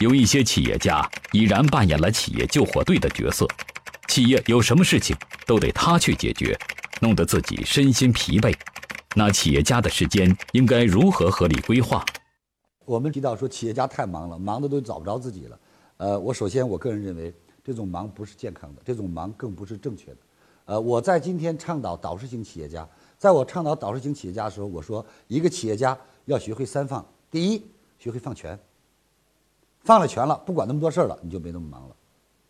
有一些企业家已然扮演了企业救火队的角色，企业有什么事情都得他去解决，弄得自己身心疲惫。那企业家的时间应该如何合理规划？我们提到说企业家太忙了，忙的都找不着自己了。呃，我首先我个人认为，这种忙不是健康的，这种忙更不是正确的。呃，我在今天倡导导师型企业家，在我倡导导师型企业家的时候，我说一个企业家要学会三放：第一，学会放权，放了权了，不管那么多事儿了，你就没那么忙了，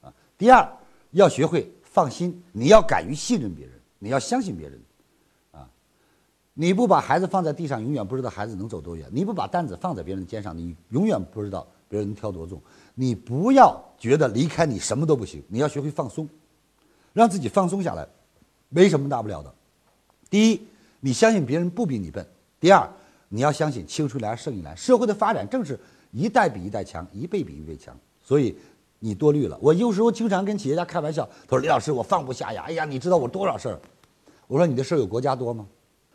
啊；第二，要学会放心，你要敢于信任别人，你要相信别人，啊，你不把孩子放在地上，永远不知道孩子能走多远；你不把担子放在别人肩上，你永远不知道别人能挑多重。你不要觉得离开你什么都不行，你要学会放松，让自己放松下来，没什么大不了的。第一，你相信别人不比你笨；第二，你要相信青出于蓝胜于蓝。社会的发展正是一代比一代强，一辈比一辈强。所以你多虑了。我有时候经常跟企业家开玩笑，他说：“李老师，我放不下呀！哎呀，你知道我多少事儿？”我说：“你的事儿有国家多吗？”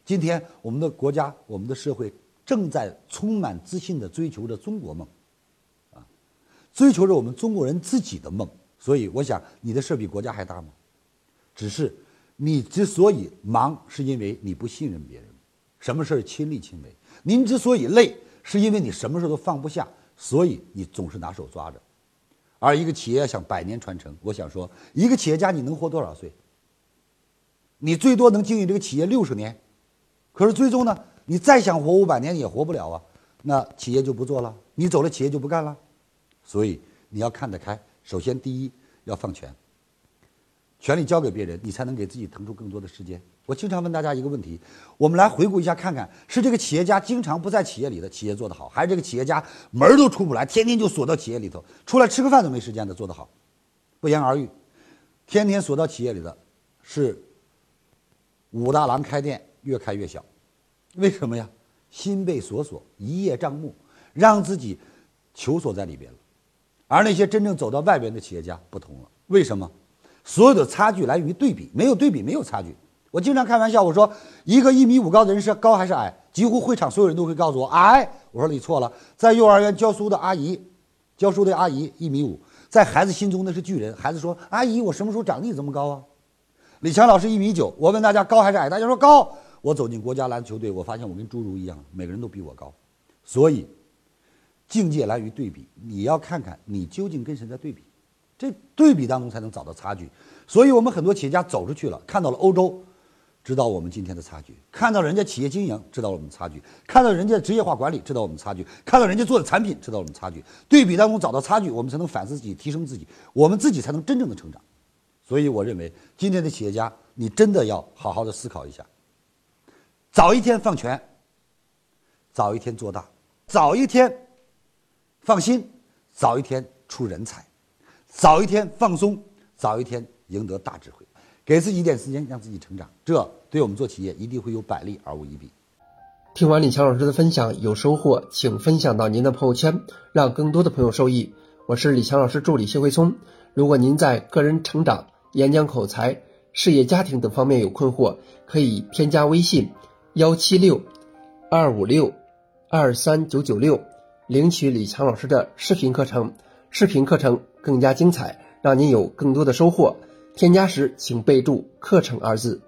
今天我们的国家、我们的社会正在充满自信地追求着中国梦。啊追求着我们中国人自己的梦，所以我想你的事儿比国家还大吗？只是你之所以忙，是因为你不信任别人，什么事儿亲力亲为。您之所以累，是因为你什么事都放不下，所以你总是拿手抓着。而一个企业想百年传承，我想说，一个企业家你能活多少岁？你最多能经营这个企业六十年，可是最终呢，你再想活五百年也活不了啊。那企业就不做了，你走了，企业就不干了。所以你要看得开。首先，第一要放权，权力交给别人，你才能给自己腾出更多的时间。我经常问大家一个问题：我们来回顾一下，看看是这个企业家经常不在企业里的企业做得好，还是这个企业家门儿都出不来，天天就锁到企业里头，出来吃个饭都没时间的做得好？不言而喻，天天锁到企业里的，是武大郎开店越开越小。为什么呀？心被锁锁，一叶障目，让自己囚锁在里边了。而那些真正走到外边的企业家不同了，为什么？所有的差距来源于对比，没有对比没有差距。我经常开玩笑，我说一个一米五高的人是高还是矮？几乎会场所有人都会告诉我矮。我说你错了，在幼儿园教书的阿姨，教书的阿姨一米五，在孩子心中那是巨人。孩子说：“阿姨，我什么时候长得这么高啊？”李强老师一米九，我问大家高还是矮？大家说高。我走进国家篮球队，我发现我跟侏儒一样，每个人都比我高，所以。境界来于对比，你要看看你究竟跟谁在对比，这对比当中才能找到差距。所以我们很多企业家走出去了，看到了欧洲，知道我们今天的差距；看到人家企业经营，知道我们差距；看到人家职业化管理，知道我们差距；看到人家做的产品，知道我们差距。对比当中找到差距，我们才能反思自己、提升自己，我们自己才能真正的成长。所以我认为，今天的企业家，你真的要好好的思考一下：早一天放权，早一天做大，早一天。放心，早一天出人才，早一天放松，早一天赢得大智慧，给自己一点时间，让自己成长，这对我们做企业一定会有百利而无一弊。听完李强老师的分享，有收获，请分享到您的朋友圈，让更多的朋友受益。我是李强老师助理谢慧聪。如果您在个人成长、演讲口才、事业家庭等方面有困惑，可以添加微信幺七六二五六二三九九六。领取李强老师的视频课程，视频课程更加精彩，让您有更多的收获。添加时请备注“课程”二字。